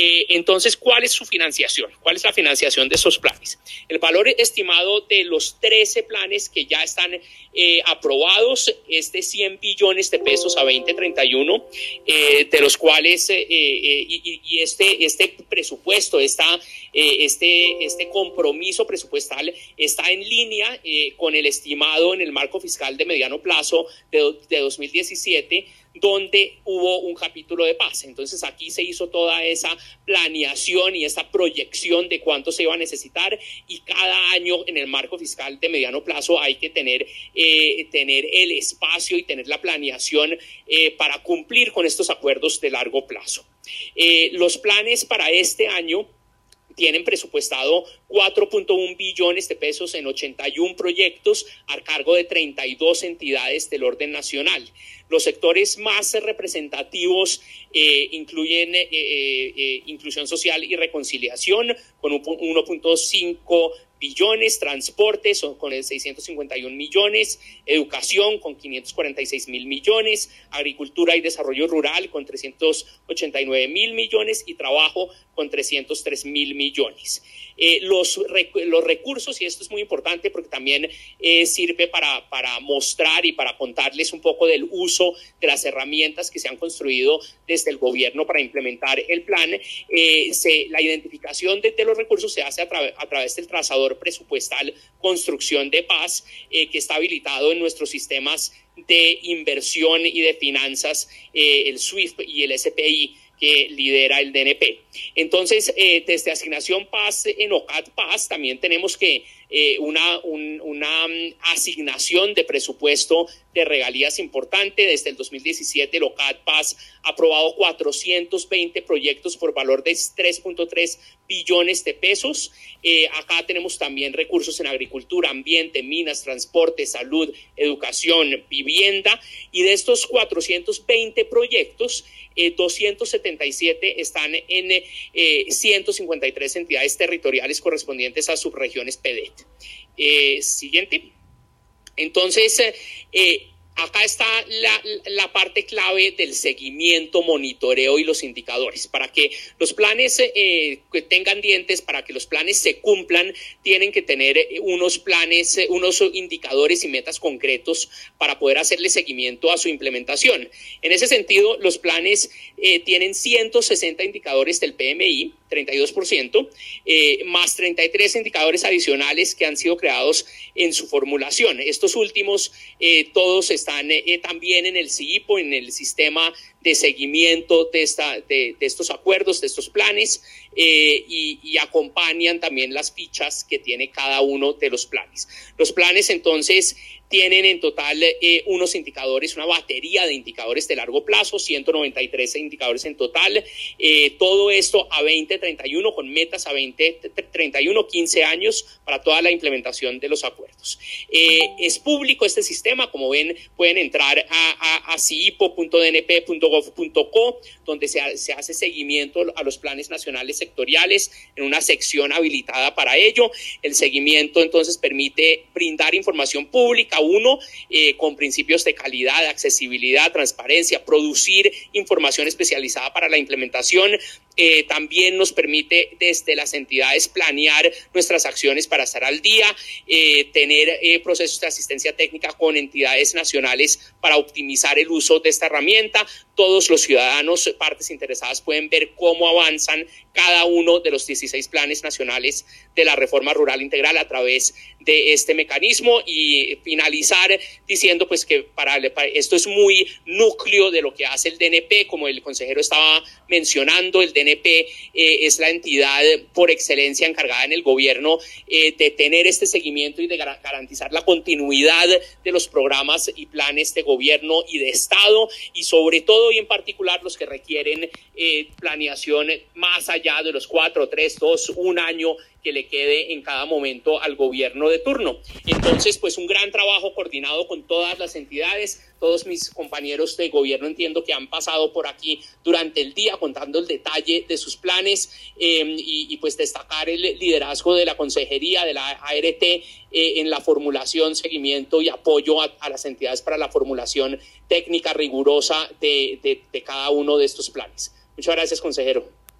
Eh, entonces, ¿cuál es su financiación? ¿Cuál es la financiación de esos planes? El valor estimado de los 13 planes que ya están eh, aprobados es de 100 billones de pesos a 2031, eh, de los cuales, y, y, este, este presupuesto, está, este, este compromiso presupuestal está en línea con el estimado en el marco fiscal de mediano plazo de, de 2017 donde hubo un capítulo de paz. Entonces aquí se hizo toda esa planeación y esa proyección de cuánto se iba a necesitar y cada año en el marco fiscal de mediano plazo hay que tener, eh, tener el espacio y tener la planeación eh, para cumplir con estos acuerdos de largo plazo. Eh, los planes para este año tienen presupuestado 4.1 billones de pesos en 81 proyectos a cargo de 32 entidades del orden nacional. Los sectores más representativos eh, incluyen eh, eh, inclusión social y reconciliación con 1.5 billones, transportes con 651 millones, educación con 546 mil millones, agricultura y desarrollo rural con 389 mil millones y trabajo con 303 mil millones. Eh, los, los recursos, y esto es muy importante porque también eh, sirve para, para mostrar y para contarles un poco del uso de las herramientas que se han construido desde el gobierno para implementar el plan. Eh, se, la identificación de, los recursos se hace a, a, través del trazador presupuestal Construcción de Paz, que está habilitado en nuestros sistemas de inversión y de finanzas, el SWIFT y el SPI que lidera el DNP. Entonces, eh, desde Asignación Paz, en OCAT Paz, también tenemos que eh, una, una mm, asignación de presupuesto de regalías importante. Desde el 2017, el OCAT Paz ha aprobado 420 proyectos por valor de 3.3 billones de pesos. Eh, acá tenemos también recursos en agricultura, ambiente, minas, transporte, salud, educación, vivienda. Y de estos 420 proyectos, 270 77 están en eh, 153 entidades territoriales correspondientes a subregiones PEDET. Eh, siguiente. Entonces, eh, acá está la, parte clave del seguimiento, monitoreo y los indicadores. Para que los planes eh, tengan dientes, para que los planes se cumplan, tienen que tener eh, unos planes, eh, unos indicadores y metas concretos para poder hacerle seguimiento a su implementación. En ese sentido, los planes tienen 160 indicadores del PMI 32%, eh, más 33 indicadores adicionales que han sido creados en su formulación. Estos últimos, eh, todos están eh, también en el CIPO, en el sistema de seguimiento de, esta, de, estos acuerdos, de estos planes, y, acompañan también las fichas que tiene cada uno de los planes. Los planes entonces tienen en total eh, unos indicadores, una batería de indicadores de largo plazo, 193 indicadores en total. Eh, todo esto a 2031 con metas a 2031, 15 años para toda la implementación de los acuerdos. Eh, es público este sistema, como ven, pueden entrar a, a, cipo.dnp.gov.co, donde se hace seguimiento a los planes nacionales sectoriales en una sección habilitada para ello. El seguimiento entonces permite brindar información pública uno eh, con principios de calidad, accesibilidad, transparencia, producir información especializada para la implementación, eh, también nos permite desde las entidades planear nuestras acciones para estar al día, eh, tener eh, procesos de asistencia técnica con entidades nacionales para optimizar el uso de esta herramienta. Todos los ciudadanos, partes interesadas, pueden ver cómo avanzan cada uno de los 16 planes nacionales de la reforma rural integral a través de este mecanismo y finalizar diciendo pues que para esto es muy núcleo de lo que hace el DNP, como el consejero estaba mencionando, el DNP eh, es la entidad por excelencia encargada en el gobierno eh, de tener este seguimiento y de garantizar la continuidad de los programas y planes de gobierno y de Estado y sobre todo y en particular los que requieren eh, planeación más allá de los cuatro, tres, dos, un año que le quede en cada momento al gobierno de turno. Entonces, pues un gran trabajo coordinado con todas las entidades, todos mis compañeros de gobierno entiendo que han pasado por aquí durante el día contando el detalle de sus planes em, y, pues destacar el liderazgo de la consejería, de la ART eh, en la formulación, seguimiento y apoyo a, las entidades para la formulación técnica rigurosa de cada uno de estos planes. Muchas gracias, consejero.